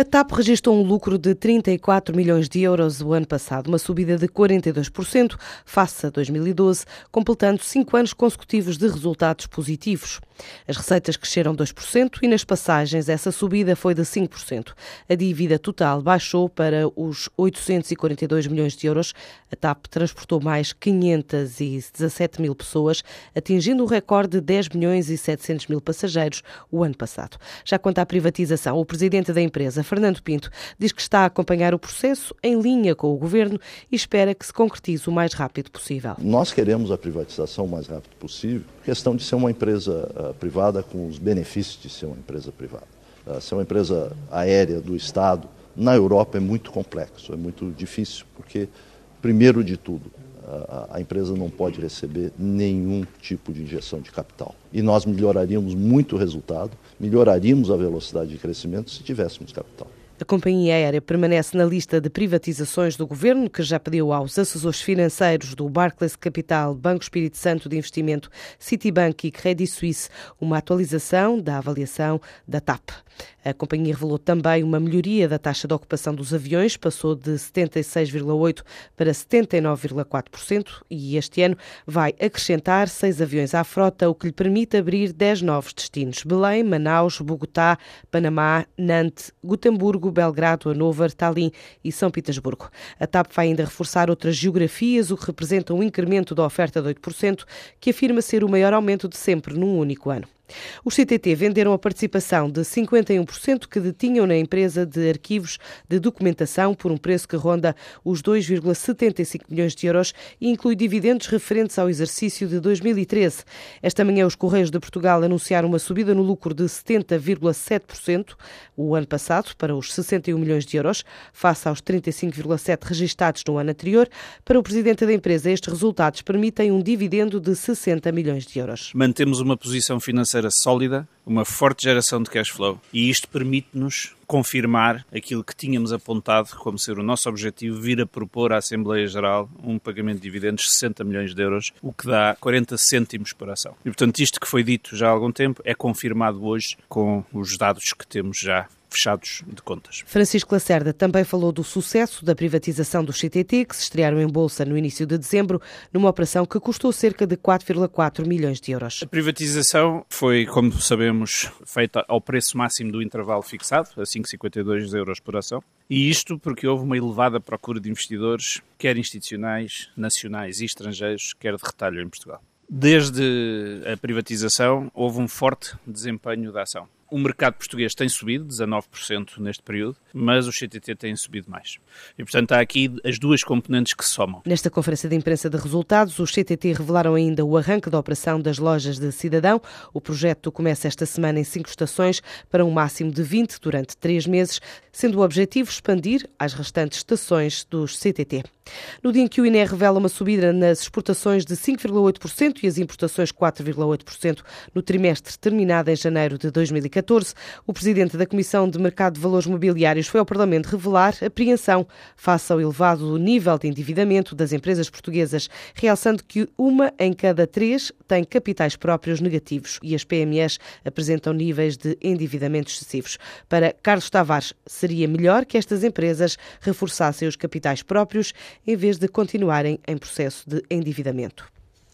A TAP registrou um lucro de 34 milhões de euros o ano passado, uma subida de 42% face a 2012, completando cinco anos consecutivos de resultados positivos. As receitas cresceram 2% e nas passagens essa subida foi de 5%. A dívida total baixou para os 842 milhões de euros. A TAP transportou mais 517 mil pessoas, atingindo o recorde de 10 milhões e 700 mil passageiros o ano passado. Já quanto à privatização, o presidente da empresa, Fernando Pinto, diz que está a acompanhar o processo em linha com o governo e espera que se concretize o mais rápido possível. Nós queremos a privatização o mais rápido possível, questão de ser uma empresa uh, privada com os benefícios de ser uma empresa privada. Uh, ser uma empresa aérea do Estado na Europa é muito complexo, é muito difícil, porque, primeiro de tudo, a, empresa não pode receber nenhum tipo de injeção de capital. E nós melhoraríamos muito o resultado, melhoraríamos a velocidade de crescimento se tivéssemos capital. A companhia aérea permanece na lista de privatizações do governo, que já pediu aos assessores financeiros do Barclays Capital, Banco Espírito Santo de Investimento, Citibank e Credit Suisse uma atualização da avaliação da TAP. A companhia revelou também uma melhoria da taxa de ocupação dos aviões, passou de 76,8% para 79,4% e este ano vai acrescentar seis aviões à frota, o que lhe permite abrir 10 novos destinos: Belém, Manaus, Bogotá, Panamá, Nantes, Belgrado, Hannover, Tallinn e São Petersburgo. A TAP vai ainda reforçar outras geografias, o que representa um incremento da oferta de 8%, que afirma ser o maior aumento de sempre num único ano. Os CTT venderam a participação de 51% que detinham na empresa de arquivos de documentação por um preço que ronda os 2,75 milhões de euros e inclui dividendos referentes ao exercício de 2013. Esta manhã, os Correios de Portugal anunciaram uma subida no lucro de 70,7% o ano passado, para os 61 milhões de euros, face aos 35,7 registados no ano anterior. Para o presidente da empresa, estes resultados permitem um dividendo de 60 milhões de euros. Mantemos uma posição financeira financeira sólida, uma forte geração de cash flow. E isto permite-nos confirmar aquilo que tínhamos apontado como ser o nosso objetivo, vir a propor à Assembleia Geral um pagamento de dividendos de 60 milhões de euros, o que dá 40 cêntimos por ação. E, portanto, isto que foi dito já há algum tempo é confirmado hoje com os dados que temos já fechados de contas. Francisco Lacerda também falou do sucesso da privatização do CTT, que se estrearam em bolsa no início de dezembro, numa operação que custou cerca de 4,4 milhões de euros. A privatização foi, como sabemos, feita ao preço máximo do intervalo fixado, a 5,52 euros por ação. E isto porque houve uma elevada procura de investidores, quer institucionais, nacionais e estrangeiros, quer de retalho em Portugal. Desde a privatização, houve um forte desempenho da ação. O mercado português tem subido 19% neste período, mas os CTT têm subido mais. E, portanto, há aqui as duas componentes que somam. Nesta conferência de imprensa de resultados, os CTT revelaram ainda o arranque da operação das lojas de cidadão. O projeto começa esta semana em cinco estações, para um máximo de 20 durante três meses, sendo o objetivo expandir às restantes estações dos CTT. No dia em que o INE revela uma subida nas exportações de 5,8% e as importações 4,8% no trimestre terminado em janeiro de 2014, 2014, o presidente da Comissão de Mercado de Valores Mobiliários foi ao Parlamento revelar apreensão face ao elevado nível de endividamento das empresas portuguesas, realçando que uma em cada três tem capitais próprios negativos e as PMEs apresentam níveis de endividamento excessivos. Para Carlos Tavares, seria melhor que estas empresas reforçassem os capitais próprios em vez de continuarem em processo de endividamento.